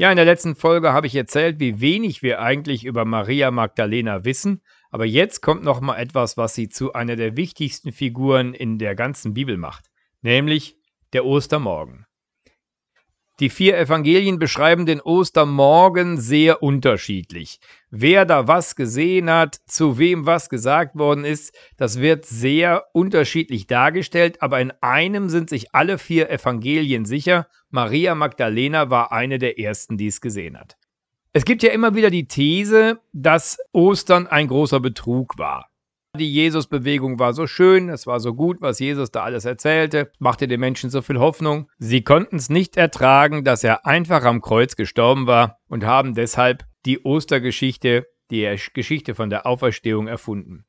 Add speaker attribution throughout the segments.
Speaker 1: Ja, in der letzten Folge habe ich erzählt, wie wenig wir eigentlich über Maria Magdalena wissen, aber jetzt kommt noch mal etwas, was sie zu einer der wichtigsten Figuren in der ganzen Bibel macht, nämlich der Ostermorgen. Die vier Evangelien beschreiben den Ostermorgen sehr unterschiedlich. Wer da was gesehen hat, zu wem was gesagt worden ist, das wird sehr unterschiedlich dargestellt, aber in einem sind sich alle vier Evangelien sicher, Maria Magdalena war eine der ersten, die es gesehen hat. Es gibt ja immer wieder die These, dass Ostern ein großer Betrug war. Die Jesusbewegung war so schön, es war so gut, was Jesus da alles erzählte, machte den Menschen so viel Hoffnung. Sie konnten es nicht ertragen, dass er einfach am Kreuz gestorben war und haben deshalb die Ostergeschichte, die Geschichte von der Auferstehung erfunden.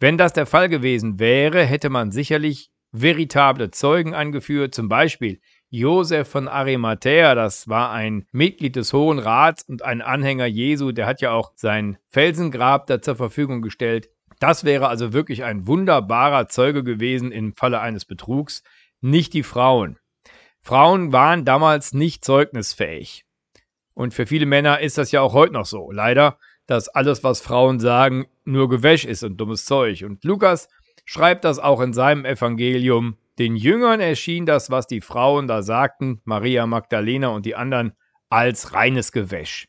Speaker 1: Wenn das der Fall gewesen wäre, hätte man sicherlich veritable Zeugen angeführt, zum Beispiel Josef von Arimathea, das war ein Mitglied des Hohen Rats und ein Anhänger Jesu, der hat ja auch sein Felsengrab da zur Verfügung gestellt. Das wäre also wirklich ein wunderbarer Zeuge gewesen im Falle eines Betrugs, nicht die Frauen. Frauen waren damals nicht zeugnisfähig. Und für viele Männer ist das ja auch heute noch so. Leider, dass alles, was Frauen sagen, nur Gewäsch ist und dummes Zeug. Und Lukas schreibt das auch in seinem Evangelium. Den Jüngern erschien das, was die Frauen da sagten, Maria Magdalena und die anderen, als reines Gewäsch.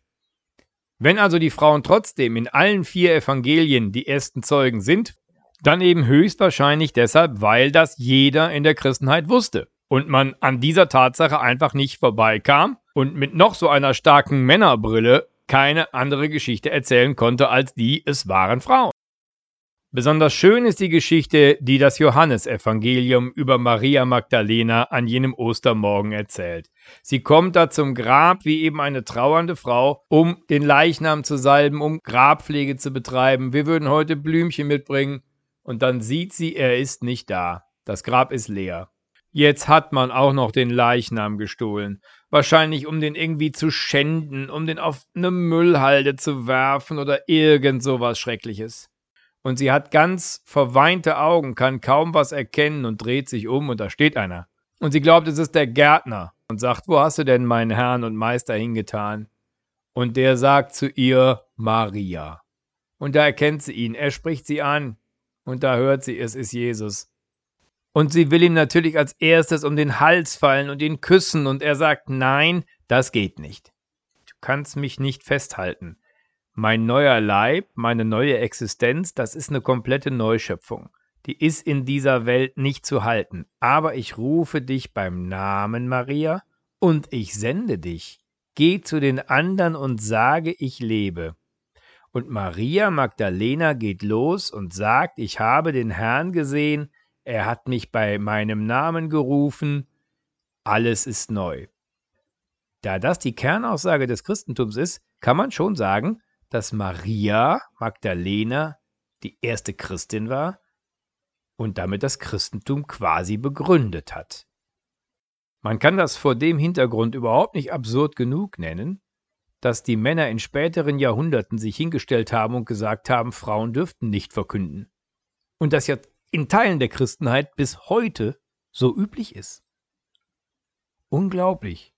Speaker 1: Wenn also die Frauen trotzdem in allen vier Evangelien die ersten Zeugen sind, dann eben höchstwahrscheinlich deshalb, weil das jeder in der Christenheit wusste und man an dieser Tatsache einfach nicht vorbeikam und mit noch so einer starken Männerbrille keine andere Geschichte erzählen konnte als die, es waren Frauen. Besonders schön ist die Geschichte, die das Johannesevangelium über Maria Magdalena an jenem Ostermorgen erzählt. Sie kommt da zum Grab wie eben eine trauernde Frau, um den Leichnam zu salben, um Grabpflege zu betreiben. Wir würden heute Blümchen mitbringen. Und dann sieht sie, er ist nicht da. Das Grab ist leer. Jetzt hat man auch noch den Leichnam gestohlen. Wahrscheinlich, um den irgendwie zu schänden, um den auf eine Müllhalde zu werfen oder irgend sowas Schreckliches und sie hat ganz verweinte Augen, kann kaum was erkennen und dreht sich um und da steht einer. Und sie glaubt, es ist der Gärtner und sagt, wo hast du denn meinen Herrn und Meister hingetan? Und der sagt zu ihr, Maria. Und da erkennt sie ihn, er spricht sie an und da hört sie, es ist Jesus. Und sie will ihm natürlich als erstes um den Hals fallen und ihn küssen und er sagt, nein, das geht nicht. Du kannst mich nicht festhalten. Mein neuer Leib, meine neue Existenz, das ist eine komplette Neuschöpfung. Die ist in dieser Welt nicht zu halten. Aber ich rufe dich beim Namen, Maria, und ich sende dich. Geh zu den anderen und sage, ich lebe. Und Maria Magdalena geht los und sagt, ich habe den Herrn gesehen, er hat mich bei meinem Namen gerufen, alles ist neu. Da das die Kernaussage des Christentums ist, kann man schon sagen, dass Maria Magdalena die erste Christin war und damit das Christentum quasi begründet hat. Man kann das vor dem Hintergrund überhaupt nicht absurd genug nennen, dass die Männer in späteren Jahrhunderten sich hingestellt haben und gesagt haben, Frauen dürften nicht verkünden. Und das ja in Teilen der Christenheit bis heute so üblich ist. Unglaublich.